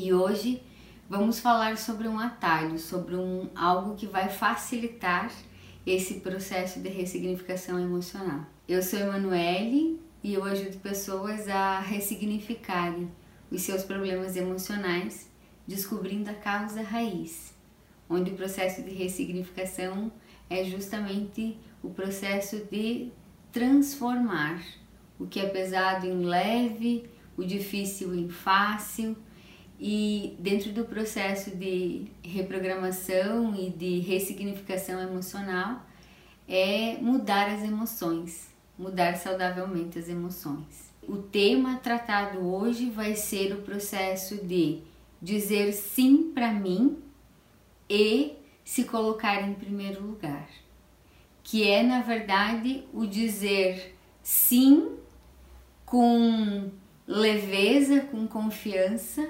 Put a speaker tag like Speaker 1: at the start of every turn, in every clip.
Speaker 1: E hoje vamos falar sobre um atalho, sobre um algo que vai facilitar esse processo de ressignificação emocional. Eu sou Emanuele e eu ajudo pessoas a ressignificarem os seus problemas emocionais, descobrindo a causa raiz, onde o processo de ressignificação é justamente o processo de transformar o que é pesado em leve, o difícil em fácil, e dentro do processo de reprogramação e de ressignificação emocional é mudar as emoções, mudar saudavelmente as emoções. O tema tratado hoje vai ser o processo de dizer sim para mim e se colocar em primeiro lugar, que é na verdade o dizer sim com leveza, com confiança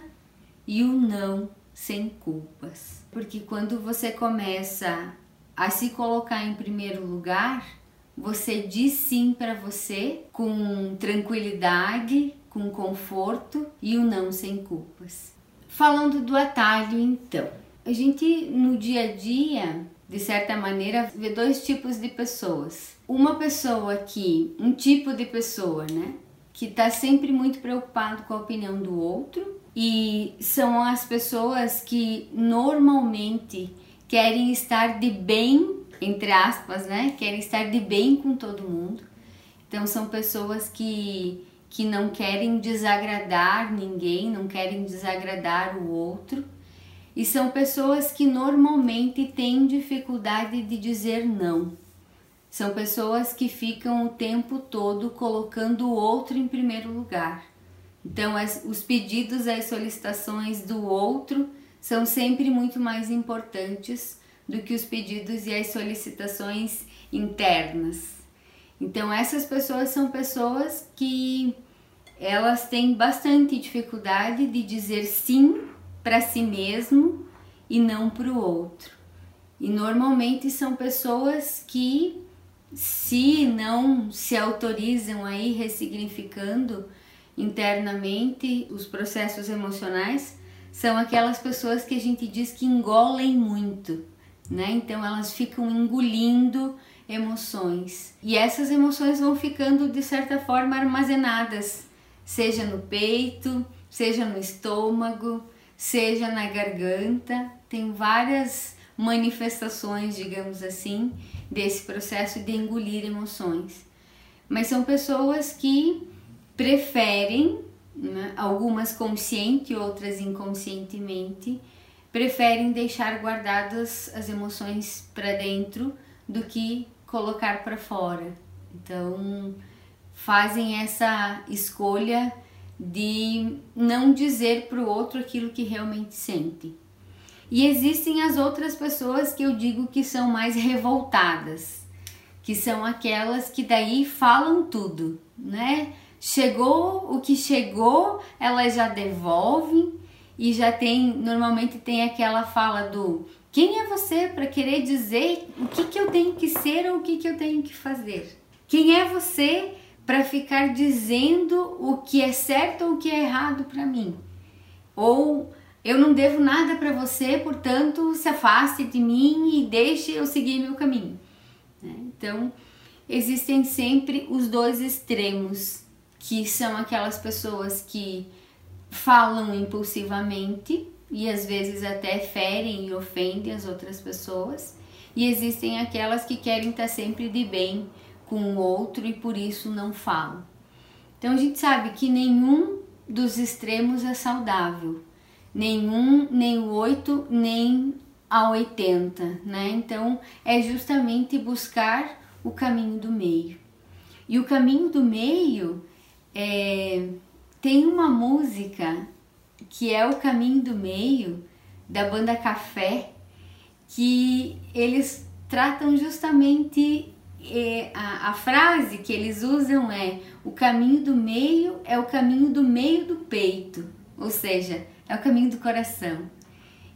Speaker 1: e o não sem culpas. Porque quando você começa a se colocar em primeiro lugar, você diz sim para você com tranquilidade, com conforto e o não sem culpas. Falando do atalho, então, a gente no dia a dia, de certa maneira, vê dois tipos de pessoas. Uma pessoa que, um tipo de pessoa, né, que está sempre muito preocupado com a opinião do outro e são as pessoas que normalmente querem estar de bem, entre aspas, né? Querem estar de bem com todo mundo. Então são pessoas que que não querem desagradar ninguém, não querem desagradar o outro. E são pessoas que normalmente têm dificuldade de dizer não. São pessoas que ficam o tempo todo colocando o outro em primeiro lugar. Então, as, os pedidos, as solicitações do outro são sempre muito mais importantes do que os pedidos e as solicitações internas. Então, essas pessoas são pessoas que elas têm bastante dificuldade de dizer sim para si mesmo e não para o outro. E normalmente são pessoas que se não se autorizam aí ressignificando internamente os processos emocionais, são aquelas pessoas que a gente diz que engolem muito, né? Então elas ficam engolindo emoções. E essas emoções vão ficando de certa forma armazenadas, seja no peito, seja no estômago, seja na garganta. Tem várias manifestações, digamos assim, desse processo de engolir emoções. Mas são pessoas que preferem, né, algumas consciente, outras inconscientemente, preferem deixar guardadas as emoções para dentro do que colocar para fora. Então, fazem essa escolha de não dizer para o outro aquilo que realmente sente. E existem as outras pessoas que eu digo que são mais revoltadas, que são aquelas que daí falam tudo, né? Chegou o que chegou, elas já devolvem e já tem, normalmente tem aquela fala do quem é você para querer dizer o que, que eu tenho que ser ou o que, que eu tenho que fazer? Quem é você para ficar dizendo o que é certo ou o que é errado para mim? Ou eu não devo nada para você, portanto, se afaste de mim e deixe eu seguir meu caminho. Né? Então, existem sempre os dois extremos, que são aquelas pessoas que falam impulsivamente e às vezes até ferem e ofendem as outras pessoas, e existem aquelas que querem estar sempre de bem com o outro e por isso não falam. Então a gente sabe que nenhum dos extremos é saudável nenhum, nem o 8, nem a 80, né? Então é justamente buscar o caminho do meio. E o caminho do meio é, tem uma música que é o caminho do meio da banda Café, que eles tratam justamente é, a, a frase que eles usam é o caminho do meio é o caminho do meio do peito, ou seja, é o caminho do coração.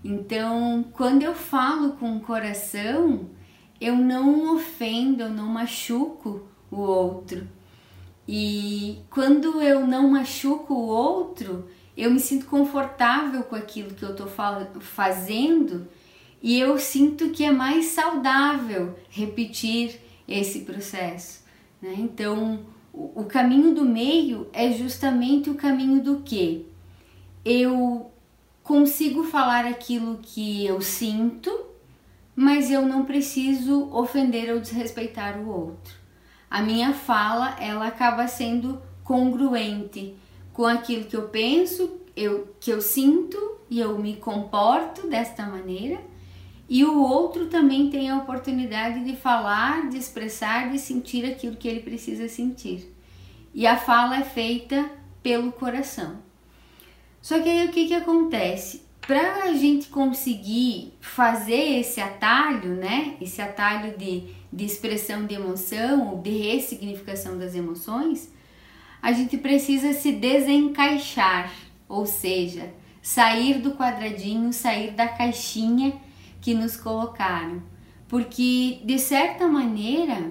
Speaker 1: Então, quando eu falo com o coração, eu não ofendo, eu não machuco o outro. E quando eu não machuco o outro, eu me sinto confortável com aquilo que eu estou fazendo e eu sinto que é mais saudável repetir esse processo. Né? Então, o, caminho do meio é justamente o caminho do que? Eu consigo falar aquilo que eu sinto, mas eu não preciso ofender ou desrespeitar o outro. A minha fala, ela acaba sendo congruente com aquilo que eu penso, eu, que eu sinto e eu me comporto desta maneira. E o outro também tem a oportunidade de falar, de expressar, de sentir aquilo que ele precisa sentir. E a fala é feita pelo coração. Só que aí o que, que acontece? Para a gente conseguir fazer esse atalho, né? Esse atalho de, de expressão de emoção, de ressignificação das emoções, a gente precisa se desencaixar, ou seja, sair do quadradinho, sair da caixinha que nos colocaram. Porque, de certa maneira,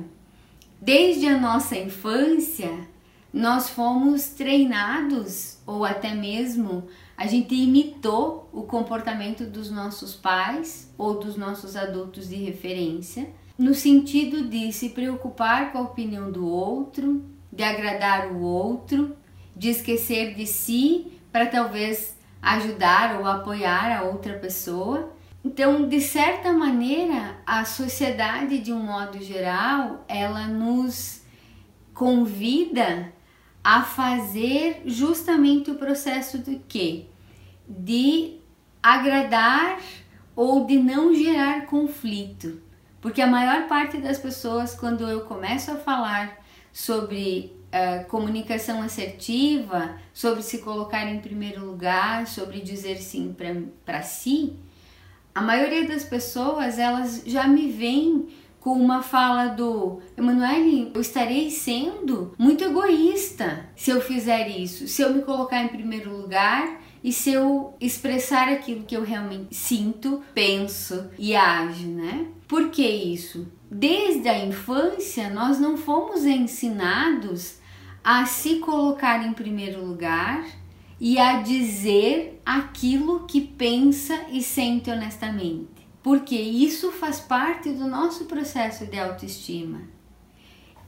Speaker 1: desde a nossa infância, nós fomos treinados ou até mesmo a gente imitou o comportamento dos nossos pais ou dos nossos adultos de referência, no sentido de se preocupar com a opinião do outro, de agradar o outro, de esquecer de si para talvez ajudar ou apoiar a outra pessoa. Então, de certa maneira, a sociedade de um modo geral, ela nos convida a fazer justamente o processo de quê? De agradar ou de não gerar conflito. Porque a maior parte das pessoas, quando eu começo a falar sobre uh, comunicação assertiva, sobre se colocar em primeiro lugar, sobre dizer sim para si, a maioria das pessoas elas já me veem com uma fala do Emanuele, eu estarei sendo muito egoísta se eu fizer isso, se eu me colocar em primeiro lugar e se eu expressar aquilo que eu realmente sinto, penso e ajo, né? Por que isso? Desde a infância nós não fomos ensinados a se colocar em primeiro lugar e a dizer aquilo que pensa e sente honestamente porque isso faz parte do nosso processo de autoestima.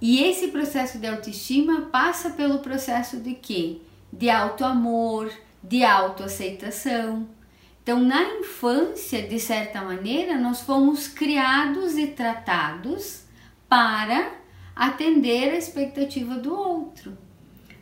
Speaker 1: E esse processo de autoestima passa pelo processo de quê? De autoamor, de autoaceitação. Então, na infância, de certa maneira, nós fomos criados e tratados para atender a expectativa do outro,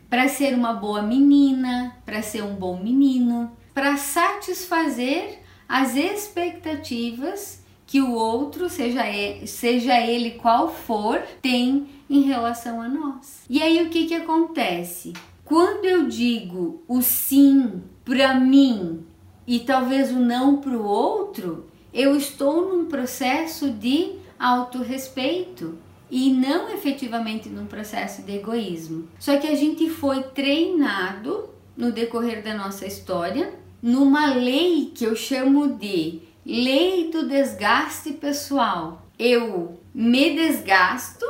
Speaker 1: para ser uma boa menina, para ser um bom menino, para satisfazer as expectativas que o outro, seja ele, seja ele qual for, tem em relação a nós. E aí o que, que acontece? Quando eu digo o sim para mim e talvez o não para o outro, eu estou num processo de autorrespeito e não efetivamente num processo de egoísmo. Só que a gente foi treinado no decorrer da nossa história numa lei que eu chamo de lei do desgaste pessoal. Eu me desgasto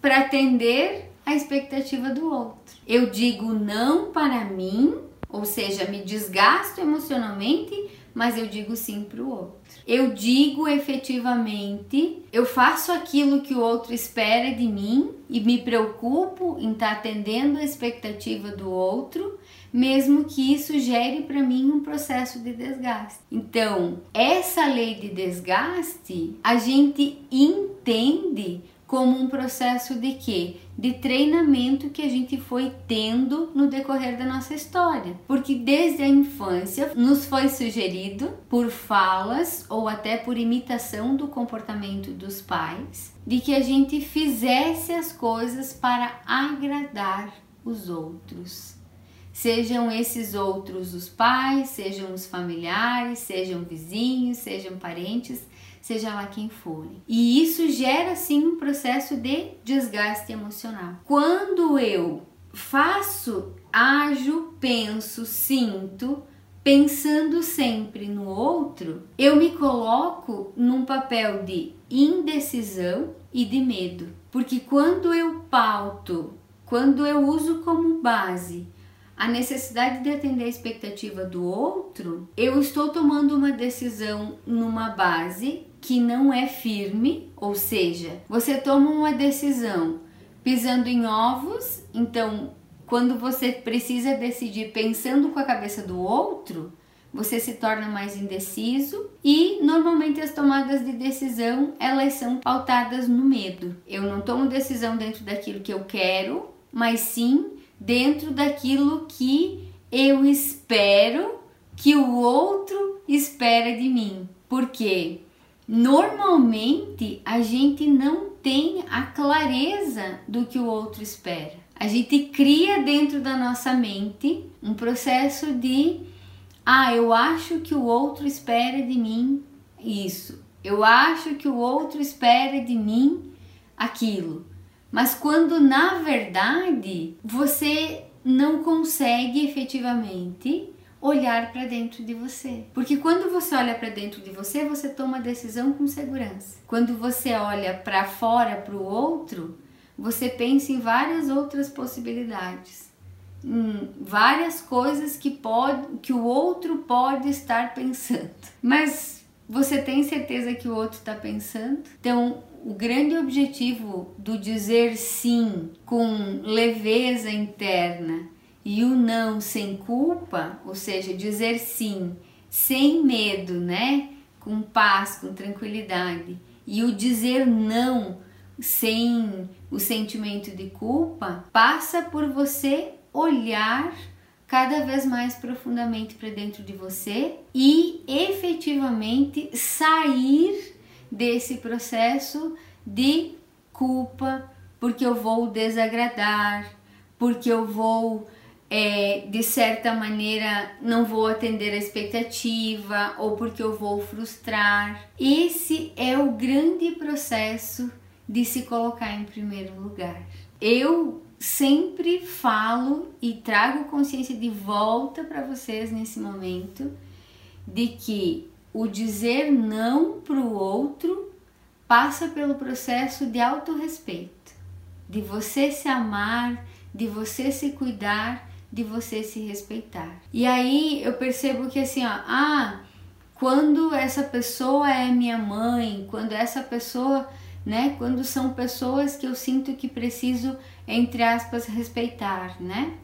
Speaker 1: para atender a expectativa do outro. Eu digo não para mim, ou seja, me desgasto emocionalmente, mas eu digo sim para o outro. Eu digo efetivamente, eu faço aquilo que o outro espera de mim e me preocupo em estar tá atendendo a expectativa do outro, mesmo que isso gere para mim um processo de desgaste. Então, essa lei de desgaste, a gente entende como um processo de quê? De treinamento que a gente foi tendo no decorrer da nossa história. Porque desde a infância nos foi sugerido por falas ou até por imitação do comportamento dos pais de que a gente fizesse as coisas para agradar os outros. Sejam esses outros os pais, sejam os familiares, sejam vizinhos, sejam parentes, seja lá quem forem. E isso gera sim um processo de desgaste emocional. Quando eu faço, ajo, penso, sinto, pensando sempre no outro, eu me coloco num papel de indecisão e de medo. Porque quando eu pauto, quando eu uso como base a necessidade de atender a expectativa do outro, eu estou tomando uma decisão numa base que não é firme, ou seja, você toma uma decisão pisando em ovos, então quando você precisa decidir pensando com a cabeça do outro, você se torna mais indeciso e normalmente as tomadas de decisão elas são pautadas no medo. Eu não tomo decisão dentro daquilo que eu quero, mas sim dentro daquilo que eu espero que o outro espera de mim. Porque normalmente a gente não tem a clareza do que o outro espera. A gente cria dentro da nossa mente um processo de ah, eu acho que o outro espera de mim isso. Eu acho que o outro espera de mim aquilo. Mas quando na verdade você não consegue efetivamente olhar para dentro de você. Porque quando você olha para dentro de você, você toma decisão com segurança. Quando você olha para fora, para o outro, você pensa em várias outras possibilidades. Em várias coisas que pode que o outro pode estar pensando. Mas você tem certeza que o outro está pensando? Então, o grande objetivo do dizer sim com leveza interna e o não sem culpa, ou seja, dizer sim sem medo, né? Com paz, com tranquilidade, e o dizer não sem o sentimento de culpa, passa por você olhar cada vez mais profundamente para dentro de você e efetivamente sair desse processo de culpa, porque eu vou desagradar, porque eu vou é, de certa maneira não vou atender a expectativa ou porque eu vou frustrar. Esse é o grande processo de se colocar em primeiro lugar. Eu sempre falo e trago consciência de volta para vocês nesse momento de que o dizer não para o outro passa pelo processo de autorrespeito, de você se amar, de você se cuidar de você se respeitar. E aí eu percebo que assim, ó, ah, quando essa pessoa é minha mãe, quando essa pessoa, né, quando são pessoas que eu sinto que preciso, entre aspas, respeitar, né?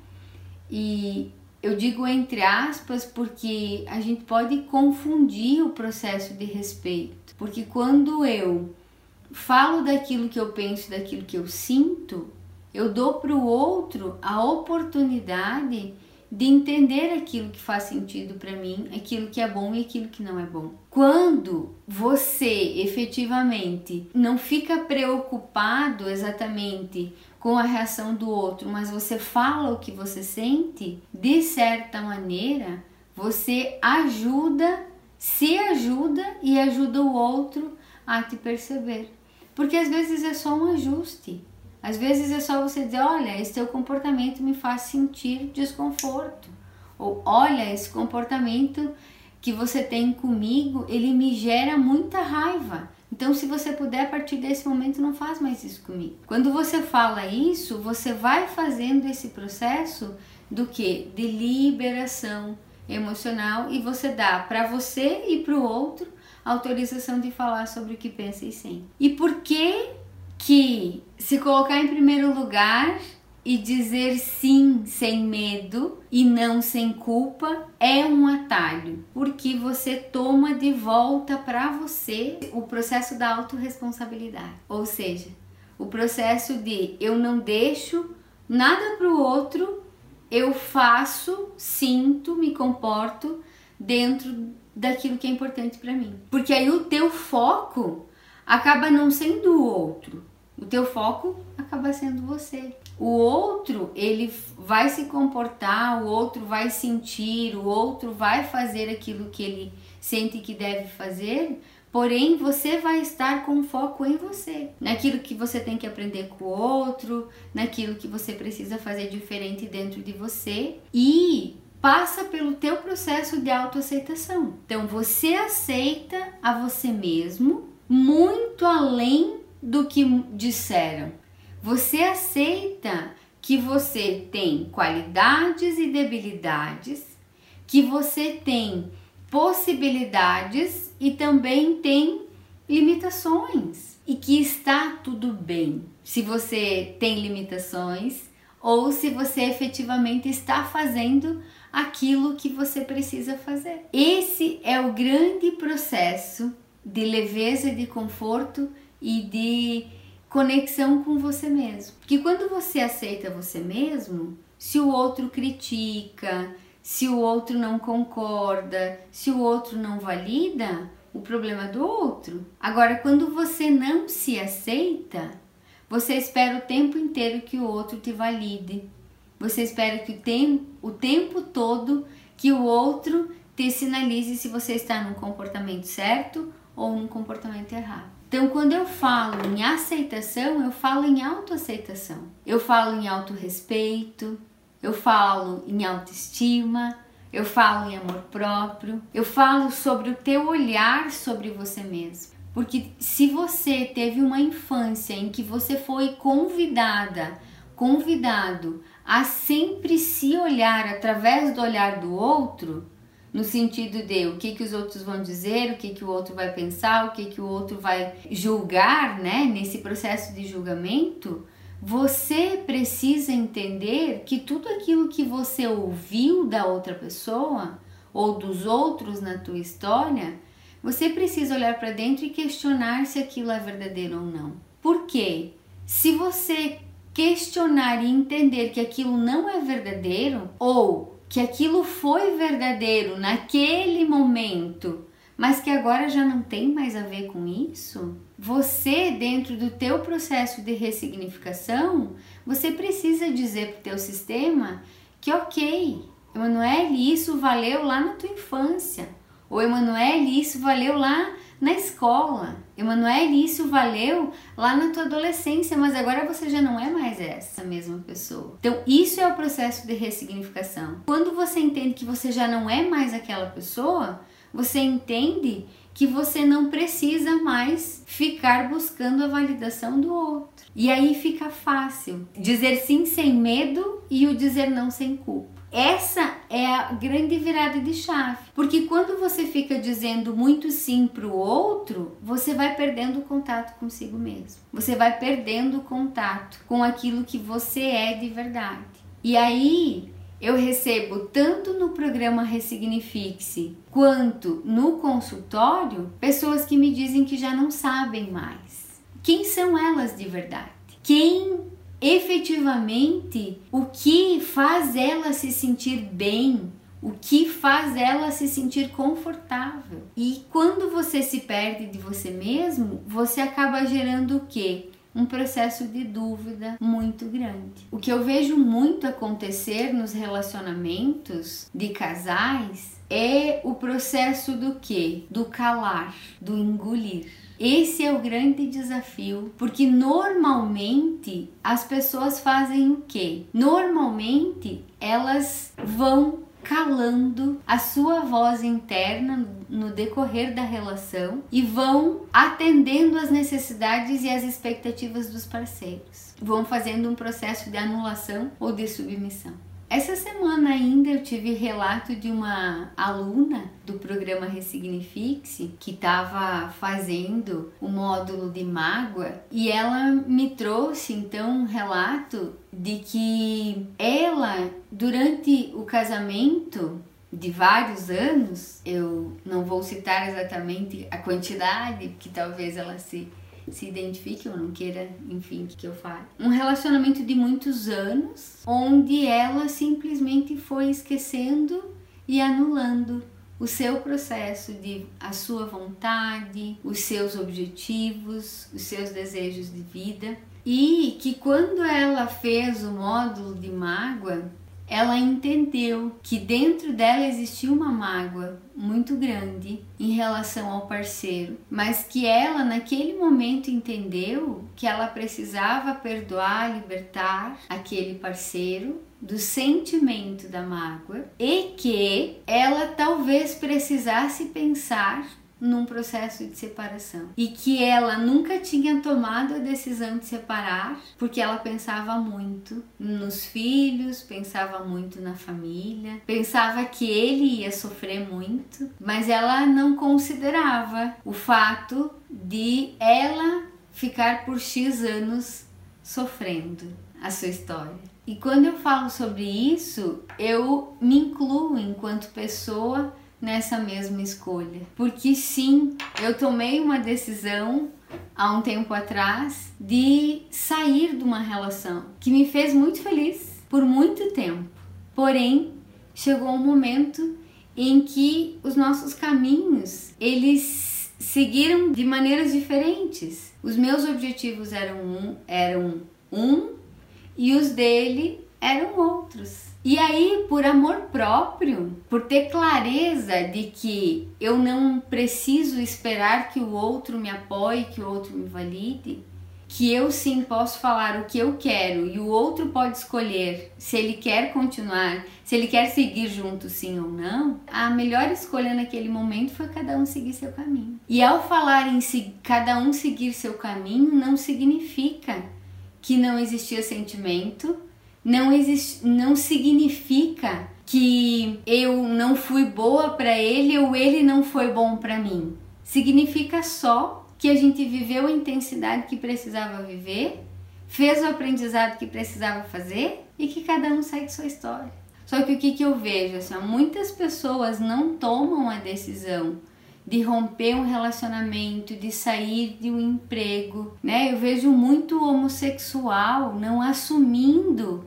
Speaker 1: E eu digo entre aspas porque a gente pode confundir o processo de respeito. Porque quando eu falo daquilo que eu penso, daquilo que eu sinto, eu dou para o outro a oportunidade de entender aquilo que faz sentido para mim, aquilo que é bom e aquilo que não é bom. Quando você efetivamente não fica preocupado exatamente com a reação do outro, mas você fala o que você sente, de certa maneira, você ajuda, se ajuda e ajuda o outro a te perceber. Porque às vezes é só um ajuste. Às vezes é só você dizer: olha, esse teu comportamento me faz sentir desconforto. Ou olha, esse comportamento que você tem comigo, ele me gera muita raiva. Então, se você puder, a partir desse momento, não faz mais isso comigo. Quando você fala isso, você vai fazendo esse processo do que? De liberação emocional e você dá para você e para o outro autorização de falar sobre o que pensa e sente. E por que que se colocar em primeiro lugar e dizer sim sem medo e não sem culpa é um atalho, porque você toma de volta para você o processo da autorresponsabilidade. Ou seja, o processo de eu não deixo nada para o outro, eu faço, sinto, me comporto dentro daquilo que é importante para mim. Porque aí o teu foco acaba não sendo o outro, o teu foco acaba sendo você. O outro, ele vai se comportar, o outro vai sentir, o outro vai fazer aquilo que ele sente que deve fazer, porém você vai estar com foco em você, naquilo que você tem que aprender com o outro, naquilo que você precisa fazer diferente dentro de você e passa pelo teu processo de autoaceitação. Então você aceita a você mesmo muito além do que disseram. Você aceita que você tem qualidades e debilidades, que você tem possibilidades e também tem limitações e que está tudo bem se você tem limitações ou se você efetivamente está fazendo aquilo que você precisa fazer. Esse é o grande processo de leveza de conforto e de conexão com você mesmo. Que quando você aceita você mesmo, se o outro critica, se o outro não concorda, se o outro não valida, o problema é do outro. Agora, quando você não se aceita, você espera o tempo inteiro que o outro te valide. Você espera que o tempo, o tempo todo que o outro te sinalize se você está num comportamento certo ou num comportamento errado. Então, quando eu falo em aceitação, eu falo em autoaceitação. Eu falo em autorrespeito, eu falo em autoestima, eu falo em amor próprio, eu falo sobre o teu olhar sobre você mesmo. Porque se você teve uma infância em que você foi convidada, convidado a sempre se olhar através do olhar do outro, no sentido de o que, que os outros vão dizer, o que, que o outro vai pensar, o que, que o outro vai julgar, né? Nesse processo de julgamento, você precisa entender que tudo aquilo que você ouviu da outra pessoa ou dos outros na tua história, você precisa olhar para dentro e questionar se aquilo é verdadeiro ou não. Por quê? Se você questionar e entender que aquilo não é verdadeiro ou que aquilo foi verdadeiro naquele momento, mas que agora já não tem mais a ver com isso, você dentro do teu processo de ressignificação, você precisa dizer para o teu sistema que ok, Emanuele, isso valeu lá na tua infância. Ou Emanuele, isso valeu lá na escola. Emanuele, isso valeu lá na tua adolescência, mas agora você já não é mais essa mesma pessoa. Então, isso é o processo de ressignificação. Quando você entende que você já não é mais aquela pessoa, você entende que você não precisa mais ficar buscando a validação do outro. E aí fica fácil dizer sim sem medo e o dizer não sem culpa. Essa é a grande virada de chave, porque quando você fica dizendo muito sim para o outro, você vai perdendo o contato consigo mesmo. Você vai perdendo o contato com aquilo que você é de verdade. E aí eu recebo tanto no programa Ressignifique-se quanto no consultório pessoas que me dizem que já não sabem mais. Quem são elas de verdade? Quem efetivamente o que faz ela se sentir bem, o que faz ela se sentir confortável. E quando você se perde de você mesmo, você acaba gerando o quê? Um processo de dúvida muito grande. O que eu vejo muito acontecer nos relacionamentos de casais é o processo do que? Do calar, do engolir. Esse é o grande desafio, porque normalmente as pessoas fazem o quê? Normalmente elas vão calando a sua voz interna no decorrer da relação e vão atendendo às necessidades e às expectativas dos parceiros. Vão fazendo um processo de anulação ou de submissão. Essa semana ainda eu tive relato de uma aluna do programa Ressignifique-se que estava fazendo o módulo de mágoa e ela me trouxe então um relato de que ela durante o casamento de vários anos, eu não vou citar exatamente a quantidade, que talvez ela se se identifique ou não queira, enfim, que eu fale. Um relacionamento de muitos anos, onde ela simplesmente foi esquecendo e anulando o seu processo de a sua vontade, os seus objetivos, os seus desejos de vida. E que quando ela fez o módulo de mágoa, ela entendeu que dentro dela existia uma mágoa muito grande em relação ao parceiro, mas que ela naquele momento entendeu que ela precisava perdoar, libertar aquele parceiro do sentimento da mágoa e que ela talvez precisasse pensar num processo de separação e que ela nunca tinha tomado a decisão de separar porque ela pensava muito nos filhos, pensava muito na família, pensava que ele ia sofrer muito, mas ela não considerava o fato de ela ficar por X anos sofrendo a sua história. E quando eu falo sobre isso, eu me incluo enquanto pessoa nessa mesma escolha. Porque sim, eu tomei uma decisão há um tempo atrás de sair de uma relação que me fez muito feliz por muito tempo. Porém, chegou um momento em que os nossos caminhos, eles seguiram de maneiras diferentes. Os meus objetivos eram um, eram um e os dele eram outros. E aí, por amor próprio, por ter clareza de que eu não preciso esperar que o outro me apoie, que o outro me valide, que eu sim posso falar o que eu quero e o outro pode escolher se ele quer continuar, se ele quer seguir junto sim ou não, a melhor escolha naquele momento foi cada um seguir seu caminho. E ao falar em cada um seguir seu caminho, não significa que não existia sentimento, não, existe, não significa que eu não fui boa para ele ou ele não foi bom para mim. Significa só que a gente viveu a intensidade que precisava viver, fez o aprendizado que precisava fazer e que cada um segue sua história. Só que o que, que eu vejo? Assim, muitas pessoas não tomam a decisão de romper um relacionamento, de sair de um emprego, né? Eu vejo muito homossexual não assumindo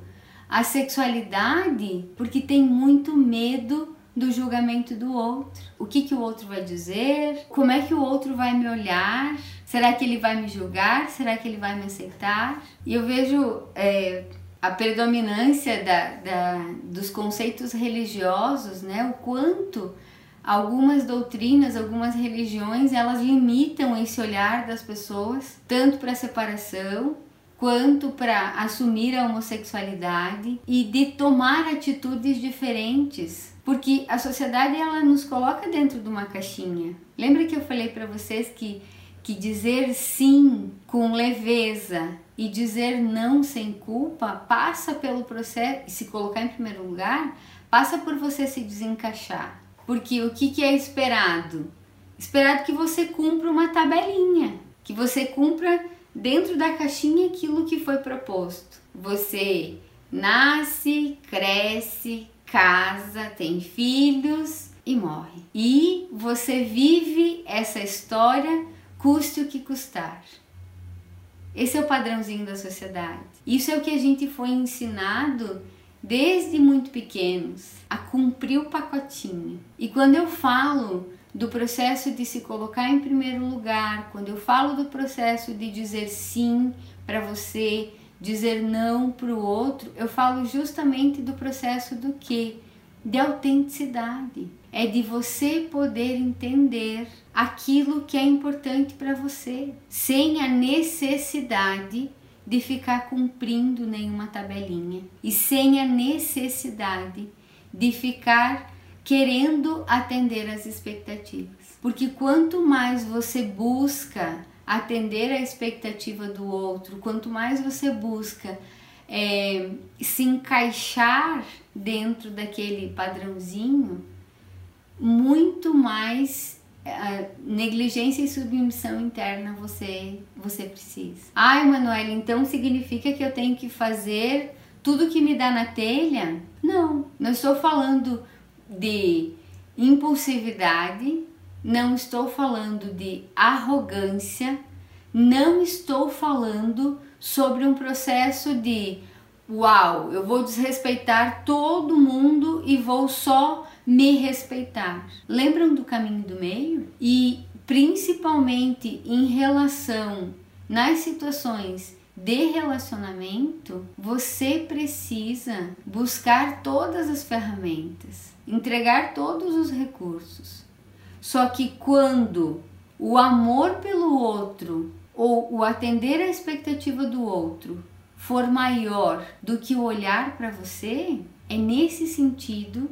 Speaker 1: a sexualidade porque tem muito medo do julgamento do outro. O que, que o outro vai dizer? Como é que o outro vai me olhar? Será que ele vai me julgar? Será que ele vai me aceitar? E eu vejo é, a predominância da, da, dos conceitos religiosos, né? O quanto algumas doutrinas, algumas religiões, elas limitam esse olhar das pessoas, tanto para a separação quanto para assumir a homossexualidade e de tomar atitudes diferentes, porque a sociedade ela nos coloca dentro de uma caixinha. Lembra que eu falei para vocês que que dizer sim com leveza e dizer não sem culpa passa pelo processo, e se colocar em primeiro lugar, passa por você se desencaixar. Porque o que, que é esperado? Esperado que você cumpra uma tabelinha, que você cumpra dentro da caixinha aquilo que foi proposto. Você nasce, cresce, casa, tem filhos e morre. E você vive essa história, custe o que custar. Esse é o padrãozinho da sociedade. Isso é o que a gente foi ensinado desde muito pequenos a cumprir o pacotinho. E quando eu falo do processo de se colocar em primeiro lugar, quando eu falo do processo de dizer sim para você, dizer não para o outro, eu falo justamente do processo do que? De autenticidade. É de você poder entender aquilo que é importante para você, sem a necessidade de ficar cumprindo nenhuma tabelinha e sem a necessidade de ficar querendo atender às expectativas. Porque quanto mais você busca atender a expectativa do outro, quanto mais você busca é, se encaixar dentro daquele padrãozinho, muito mais é, negligência e submissão interna você você precisa. Ai, Manuela, então significa que eu tenho que fazer tudo que me dá na telha? Não, não estou falando de impulsividade, não estou falando de arrogância, não estou falando sobre um processo de uau, eu vou desrespeitar todo mundo e vou só me respeitar. Lembram do caminho do meio? E principalmente em relação nas situações de relacionamento, você precisa buscar todas as ferramentas, entregar todos os recursos. Só que quando o amor pelo outro ou o atender à expectativa do outro for maior do que o olhar para você, é nesse sentido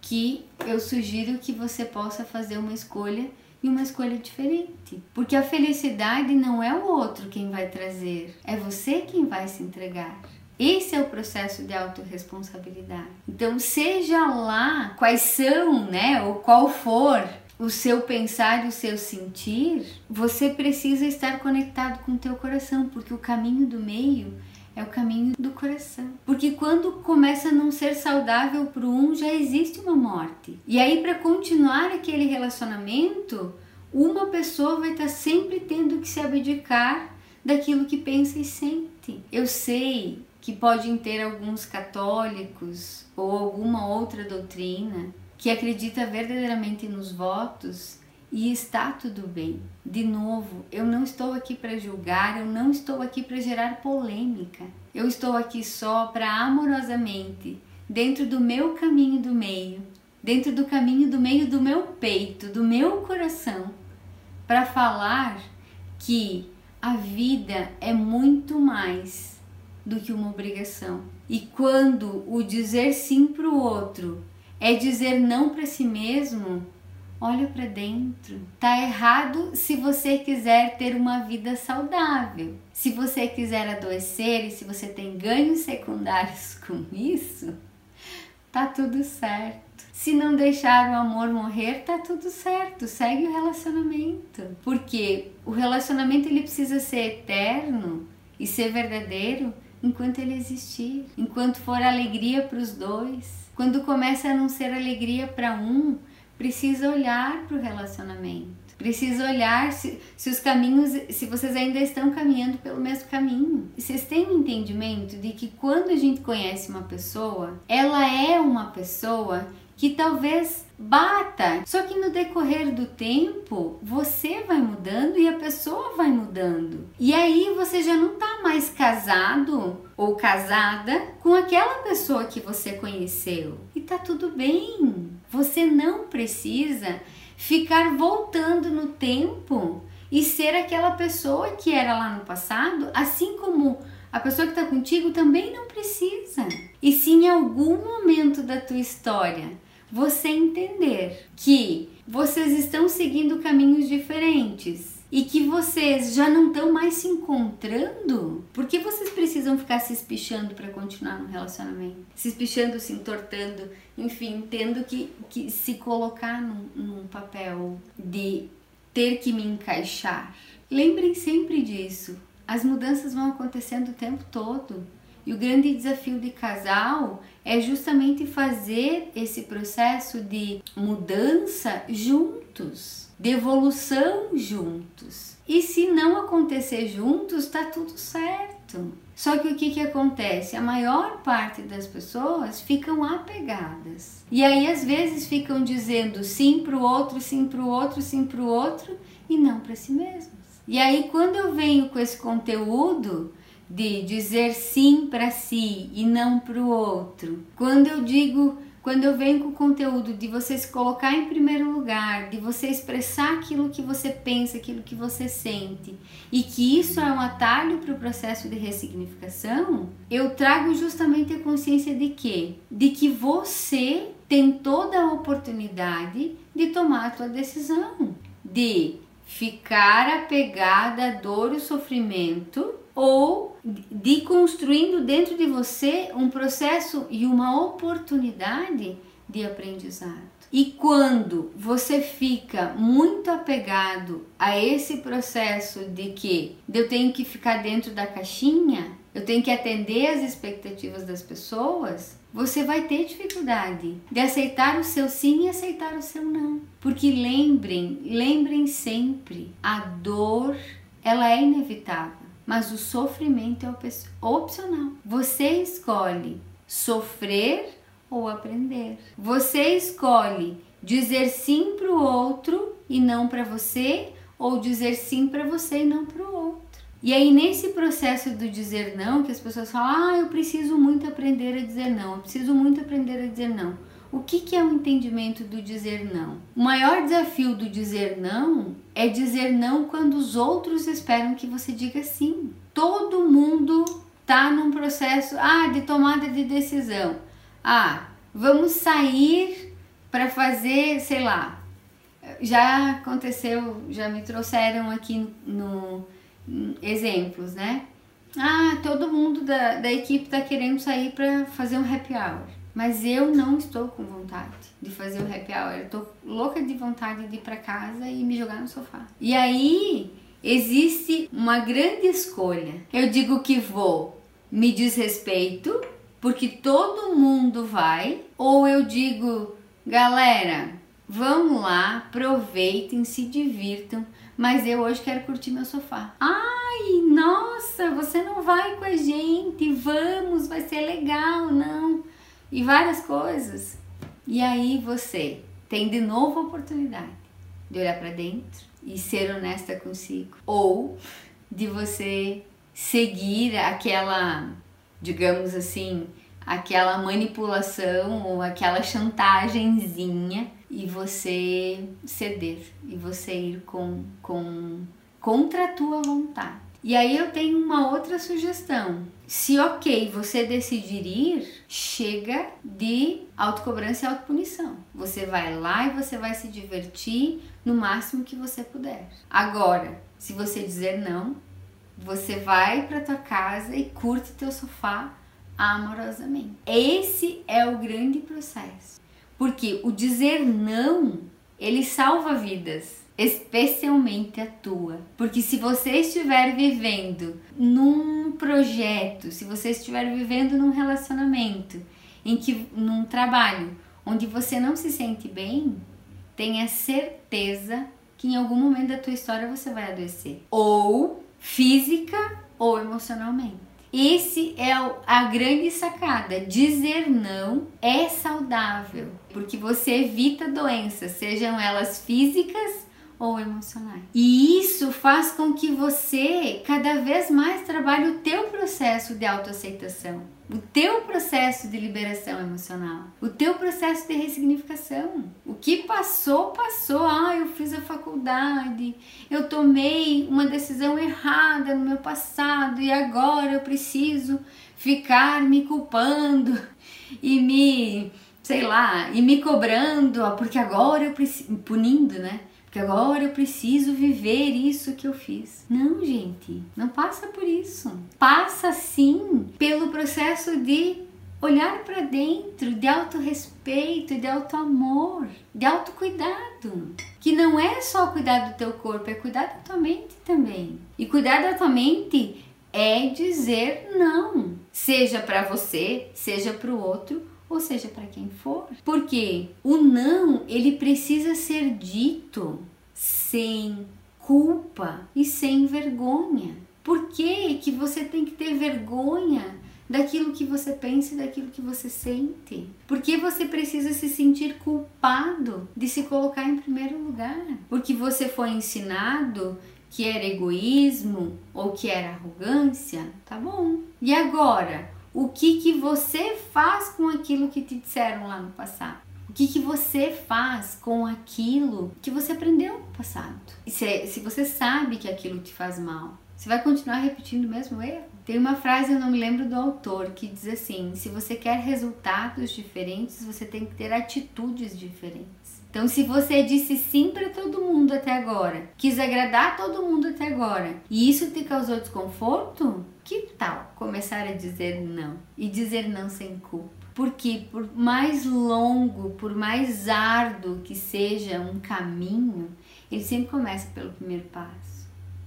Speaker 1: que eu sugiro que você possa fazer uma escolha e uma escolha diferente. Porque a felicidade não é o outro quem vai trazer, é você quem vai se entregar. Esse é o processo de autorresponsabilidade. Então, seja lá quais são, né, ou qual for o seu pensar e o seu sentir, você precisa estar conectado com o teu coração, porque o caminho do meio é o caminho do coração. Porque quando começa a não ser saudável para um, já existe uma morte. E aí, para continuar aquele relacionamento, uma pessoa vai estar sempre tendo que se abdicar daquilo que pensa e sente. Eu sei que podem ter alguns católicos ou alguma outra doutrina que acredita verdadeiramente nos votos e está tudo bem. De novo, eu não estou aqui para julgar, eu não estou aqui para gerar polêmica. Eu estou aqui só para amorosamente, dentro do meu caminho do meio, dentro do caminho do meio do meu peito, do meu coração, para falar que a vida é muito mais do que uma obrigação. E quando o dizer sim para o outro é dizer não para si mesmo, olha para dentro. Tá errado se você quiser ter uma vida saudável. Se você quiser adoecer e se você tem ganhos secundários com isso, tá tudo certo. Se não deixar o amor morrer, tá tudo certo. Segue o relacionamento. Porque o relacionamento ele precisa ser eterno e ser verdadeiro enquanto ele existir, enquanto for alegria para os dois. Quando começa a não ser alegria para um, precisa olhar para o relacionamento. Precisa olhar se, se os caminhos, se vocês ainda estão caminhando pelo mesmo caminho. Vocês têm entendimento de que quando a gente conhece uma pessoa, ela é uma pessoa que talvez bata. Só que no decorrer do tempo, você vai mudando e a pessoa vai mudando. E aí você já não tá mais casado ou casada com aquela pessoa que você conheceu. E tá tudo bem. Você não precisa ficar voltando no tempo e ser aquela pessoa que era lá no passado, assim como a pessoa que está contigo também não precisa. E se em algum momento da tua história você entender que vocês estão seguindo caminhos diferentes e que vocês já não estão mais se encontrando, por que vocês precisam ficar se espichando para continuar no relacionamento? Se espichando, se entortando, enfim, tendo que, que se colocar num, num papel de ter que me encaixar. Lembrem sempre disso. As mudanças vão acontecendo o tempo todo. E o grande desafio de casal é justamente fazer esse processo de mudança juntos, de evolução juntos. E se não acontecer juntos, tá tudo certo. Só que o que, que acontece? A maior parte das pessoas ficam apegadas. E aí, às vezes, ficam dizendo sim para o outro, sim para o outro, sim para o outro e não para si mesmos. E aí, quando eu venho com esse conteúdo, de dizer sim para si e não para o outro. Quando eu digo, quando eu venho com o conteúdo de você se colocar em primeiro lugar, de você expressar aquilo que você pensa, aquilo que você sente, e que isso é um atalho para o processo de ressignificação, eu trago justamente a consciência de que, de que você tem toda a oportunidade de tomar a tua decisão, de ficar apegada à dor e sofrimento ou de construindo dentro de você um processo e uma oportunidade de aprendizado. E quando você fica muito apegado a esse processo de que eu tenho que ficar dentro da caixinha, eu tenho que atender às expectativas das pessoas, você vai ter dificuldade de aceitar o seu sim e aceitar o seu não. Porque lembrem, lembrem sempre, a dor, ela é inevitável mas o sofrimento é opcional. Você escolhe sofrer ou aprender. Você escolhe dizer sim para o outro e não para você, ou dizer sim para você e não para o outro. E aí, nesse processo do dizer não, que as pessoas falam, ah, eu preciso muito aprender a dizer não, eu preciso muito aprender a dizer não. O que, que é o entendimento do dizer não? O maior desafio do dizer não é dizer não quando os outros esperam que você diga sim. Todo mundo tá num processo ah, de tomada de decisão. Ah, vamos sair para fazer, sei lá, já aconteceu, já me trouxeram aqui no, no exemplos, né? Ah, todo mundo da, da equipe tá querendo sair para fazer um happy hour. Mas eu não estou com vontade de fazer o happy hour. Eu tô louca de vontade de ir para casa e me jogar no sofá. E aí existe uma grande escolha. Eu digo que vou, me desrespeito, porque todo mundo vai, ou eu digo, galera, vamos lá, aproveitem, se divirtam, mas eu hoje quero curtir meu sofá. Ai, nossa, você não vai com a gente, vamos, vai ser legal, não e várias coisas. E aí você tem de novo a oportunidade de olhar para dentro e ser honesta consigo, ou de você seguir aquela, digamos assim, aquela manipulação ou aquela chantagemzinha e você ceder e você ir com, com contra a tua vontade. E aí eu tenho uma outra sugestão. Se ok, você decidir ir, chega de autocobrança e autopunição. Você vai lá e você vai se divertir no máximo que você puder. Agora, se você dizer não, você vai para tua casa e curte teu sofá amorosamente. Esse é o grande processo. Porque o dizer não, ele salva vidas especialmente a tua. Porque se você estiver vivendo num projeto, se você estiver vivendo num relacionamento, em que num trabalho onde você não se sente bem, tenha certeza que em algum momento da tua história você vai adoecer, ou física ou emocionalmente. Esse é a grande sacada. Dizer não é saudável, porque você evita doenças, sejam elas físicas ou emocionais. E isso faz com que você cada vez mais trabalhe o teu processo de autoaceitação, o teu processo de liberação emocional, o teu processo de ressignificação. O que passou, passou. Ah, eu fiz a faculdade, eu tomei uma decisão errada no meu passado e agora eu preciso ficar me culpando e me, sei lá, e me cobrando, porque agora eu preciso, punindo, né? Agora eu preciso viver isso que eu fiz. Não, gente, não passa por isso. Passa sim pelo processo de olhar para dentro, de autorrespeito, de autoamor, de autocuidado. Que não é só cuidar do teu corpo, é cuidar da tua mente também. E cuidar da tua mente é dizer não, seja para você, seja para o outro ou seja para quem for. Porque o não, ele precisa ser dito sem culpa e sem vergonha. Por que, que você tem que ter vergonha daquilo que você pensa e daquilo que você sente? Por que você precisa se sentir culpado de se colocar em primeiro lugar? Porque você foi ensinado que era egoísmo ou que era arrogância? Tá bom. E agora, o que que você faz com aquilo que te disseram lá no passado. O que, que você faz com aquilo que você aprendeu no passado? Se, se você sabe que aquilo te faz mal, você vai continuar repetindo o mesmo erro? Tem uma frase, eu não me lembro do autor, que diz assim: se você quer resultados diferentes, você tem que ter atitudes diferentes. Então, se você disse sim para todo mundo até agora, quis agradar todo mundo até agora, e isso te causou desconforto, que tal começar a dizer não e dizer não sem culpa? Porque por mais longo, por mais árduo que seja um caminho, ele sempre começa pelo primeiro passo.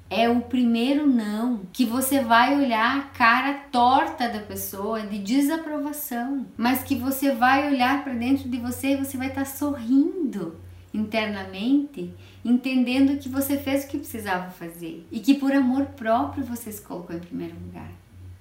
Speaker 1: É o primeiro não que você vai olhar a cara torta da pessoa de desaprovação, mas que você vai olhar para dentro de você e você vai estar tá sorrindo internamente, entendendo que você fez o que precisava fazer e que por amor próprio você se colocou em primeiro lugar.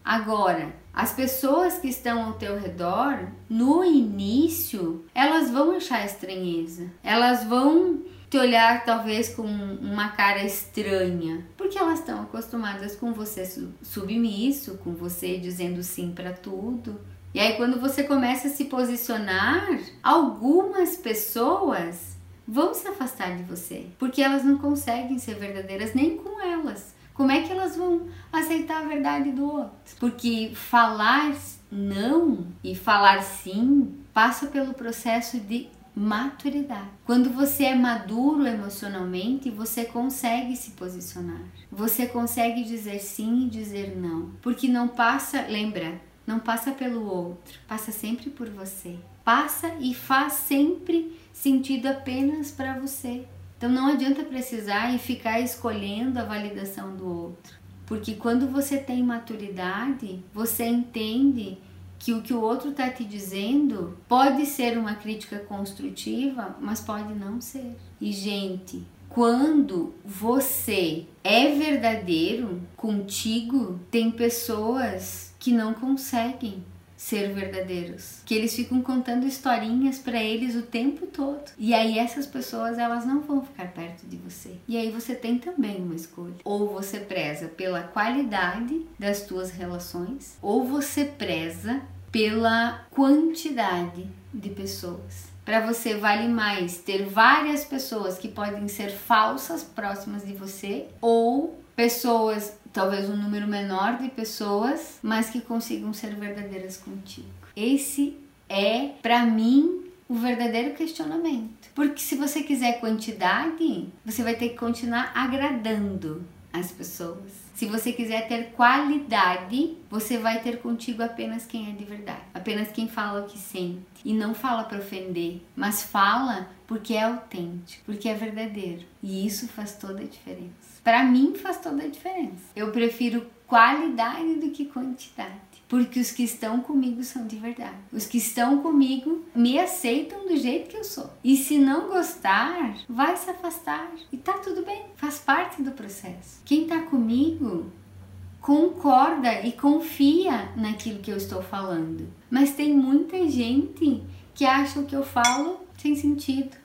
Speaker 1: Agora, as pessoas que estão ao teu redor, no início, elas vão achar estranheza. Elas vão te olhar talvez com uma cara estranha, porque elas estão acostumadas com você submisso, com você dizendo sim para tudo. E aí quando você começa a se posicionar, algumas pessoas vão se afastar de você, porque elas não conseguem ser verdadeiras nem com elas. Como é que elas vão aceitar a verdade do outro? Porque falar não e falar sim passa pelo processo de maturidade. Quando você é maduro emocionalmente, você consegue se posicionar. Você consegue dizer sim e dizer não, porque não passa, lembra, não passa pelo outro, passa sempre por você. Passa e faz sempre sentido apenas para você. Então não adianta precisar e ficar escolhendo a validação do outro. Porque quando você tem maturidade, você entende que o que o outro está te dizendo pode ser uma crítica construtiva, mas pode não ser. E, gente, quando você é verdadeiro contigo, tem pessoas que não conseguem ser verdadeiros, que eles ficam contando historinhas para eles o tempo todo. E aí essas pessoas elas não vão ficar perto de você. E aí você tem também uma escolha. Ou você preza pela qualidade das tuas relações, ou você preza pela quantidade de pessoas. Para você vale mais ter várias pessoas que podem ser falsas próximas de você ou pessoas talvez um número menor de pessoas, mas que consigam ser verdadeiras contigo. Esse é, para mim, o verdadeiro questionamento. Porque se você quiser quantidade, você vai ter que continuar agradando as pessoas. Se você quiser ter qualidade, você vai ter contigo apenas quem é de verdade, apenas quem fala o que sente e não fala para ofender, mas fala porque é autêntico, porque é verdadeiro. E isso faz toda a diferença. Para mim faz toda a diferença. Eu prefiro qualidade do que quantidade porque os que estão comigo são de verdade. Os que estão comigo me aceitam do jeito que eu sou. E se não gostar, vai se afastar. E tá tudo bem, faz parte do processo. Quem tá comigo concorda e confia naquilo que eu estou falando. Mas tem muita gente que acha o que eu falo sem sentido.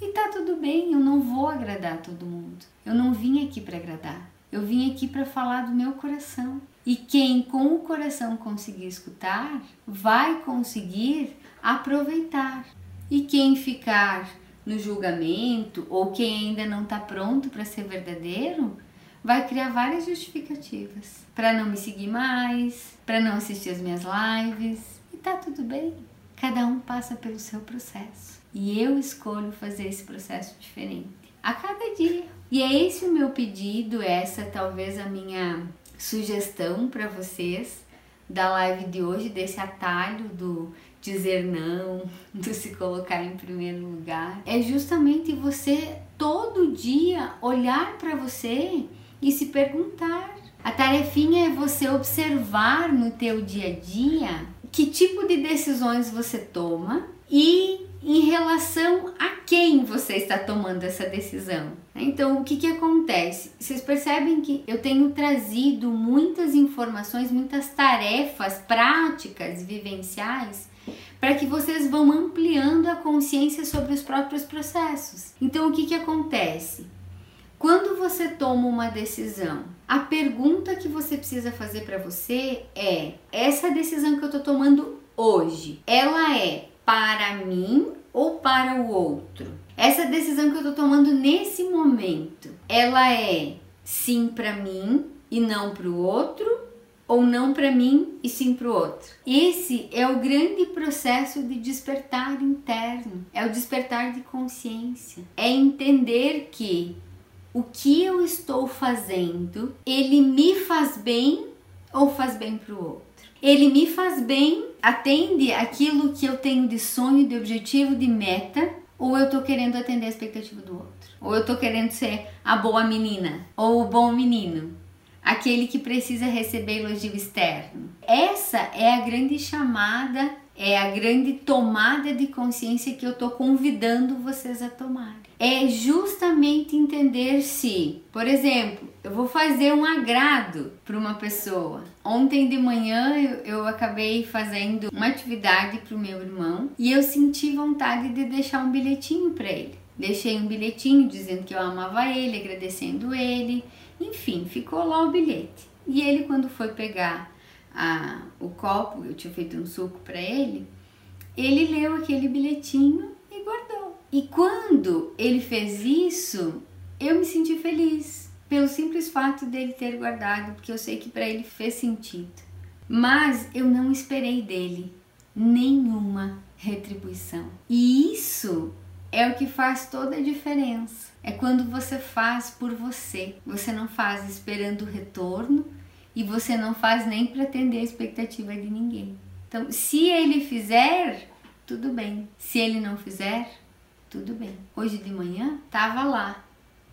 Speaker 1: E tá tudo bem, eu não vou agradar todo mundo. Eu não vim aqui para agradar. Eu vim aqui para falar do meu coração. E quem com o coração conseguir escutar, vai conseguir aproveitar. E quem ficar no julgamento ou quem ainda não está pronto para ser verdadeiro, vai criar várias justificativas para não me seguir mais, para não assistir as minhas lives. E tá tudo bem. Cada um passa pelo seu processo. E eu escolho fazer esse processo diferente a cada dia. E é esse o meu pedido, essa talvez a minha sugestão para vocês da live de hoje, desse atalho do dizer não, do se colocar em primeiro lugar, é justamente você todo dia olhar para você e se perguntar. A tarefinha é você observar no teu dia a dia que tipo de decisões você toma e em relação a quem você está tomando essa decisão. Então, o que, que acontece? Vocês percebem que eu tenho trazido muitas informações, muitas tarefas práticas, vivenciais, para que vocês vão ampliando a consciência sobre os próprios processos. Então, o que, que acontece? Quando você toma uma decisão, a pergunta que você precisa fazer para você é: essa decisão que eu estou tomando hoje, ela é para mim ou para o outro? Essa decisão que eu tô tomando nesse momento, ela é sim para mim e não para o outro ou não para mim e sim para o outro. Esse é o grande processo de despertar interno, é o despertar de consciência, é entender que o que eu estou fazendo, ele me faz bem ou faz bem para o outro. Ele me faz bem, atende aquilo que eu tenho de sonho, de objetivo, de meta, ou eu tô querendo atender a expectativa do outro. Ou eu tô querendo ser a boa menina ou o bom menino, aquele que precisa receber elogio externo. Essa é a grande chamada, é a grande tomada de consciência que eu tô convidando vocês a tomar é justamente entender se, por exemplo, eu vou fazer um agrado para uma pessoa. Ontem de manhã eu, eu acabei fazendo uma atividade para o meu irmão e eu senti vontade de deixar um bilhetinho para ele. Deixei um bilhetinho dizendo que eu amava ele, agradecendo ele, enfim, ficou lá o bilhete. E ele, quando foi pegar a, o copo, eu tinha feito um suco para ele, ele leu aquele bilhetinho e quando ele fez isso, eu me senti feliz pelo simples fato dele ter guardado, porque eu sei que para ele fez sentido. Mas eu não esperei dele nenhuma retribuição. E isso é o que faz toda a diferença. É quando você faz por você. Você não faz esperando o retorno e você não faz nem para atender a expectativa de ninguém. Então, se ele fizer, tudo bem. Se ele não fizer, tudo bem. Hoje de manhã tava lá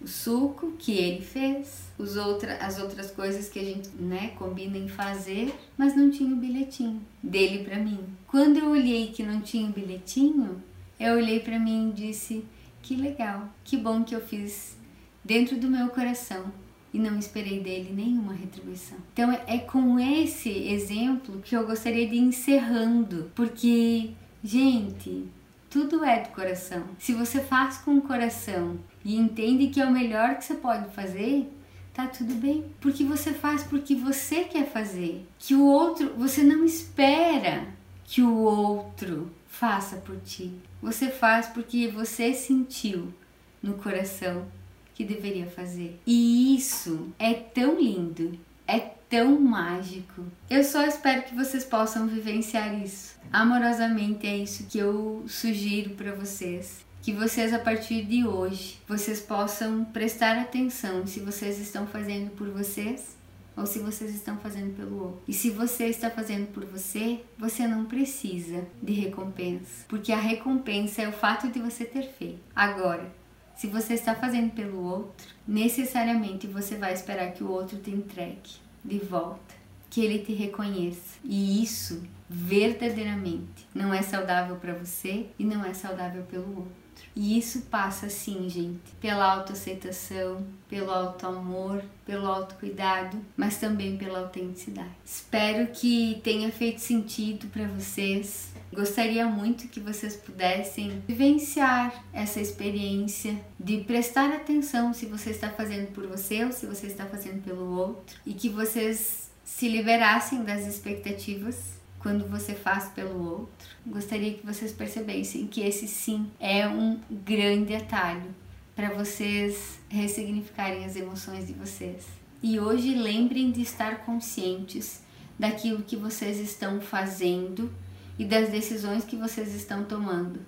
Speaker 1: o suco que ele fez, os outra, as outras coisas que a gente né, combina em fazer, mas não tinha o bilhetinho dele para mim. Quando eu olhei que não tinha o bilhetinho, eu olhei para mim e disse: que legal, que bom que eu fiz dentro do meu coração e não esperei dele nenhuma retribuição. Então é com esse exemplo que eu gostaria de ir encerrando, porque, gente, tudo é do coração. Se você faz com o coração e entende que é o melhor que você pode fazer, tá tudo bem. Porque você faz porque você quer fazer. Que o outro, você não espera que o outro faça por ti. Você faz porque você sentiu no coração que deveria fazer. E isso é tão lindo, é tão mágico. Eu só espero que vocês possam vivenciar isso. Amorosamente é isso que eu sugiro para vocês. Que vocês a partir de hoje, vocês possam prestar atenção se vocês estão fazendo por vocês ou se vocês estão fazendo pelo outro. E se você está fazendo por você, você não precisa de recompensa, porque a recompensa é o fato de você ter feito. Agora, se você está fazendo pelo outro, necessariamente você vai esperar que o outro te entregue de volta, que ele te reconheça. E isso verdadeiramente não é saudável para você e não é saudável pelo outro. E isso passa sim, gente, pela autoaceitação, pelo autoamor, pelo autocuidado, mas também pela autenticidade. Espero que tenha feito sentido para vocês. Gostaria muito que vocês pudessem vivenciar essa experiência de prestar atenção se você está fazendo por você ou se você está fazendo pelo outro e que vocês se liberassem das expectativas quando você faz pelo outro. Gostaria que vocês percebessem que esse sim é um grande atalho para vocês ressignificarem as emoções de vocês. E hoje lembrem de estar conscientes daquilo que vocês estão fazendo e das decisões que vocês estão tomando.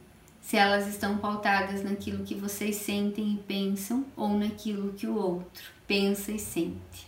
Speaker 1: Se elas estão pautadas naquilo que vocês sentem e pensam ou naquilo que o outro pensa e sente.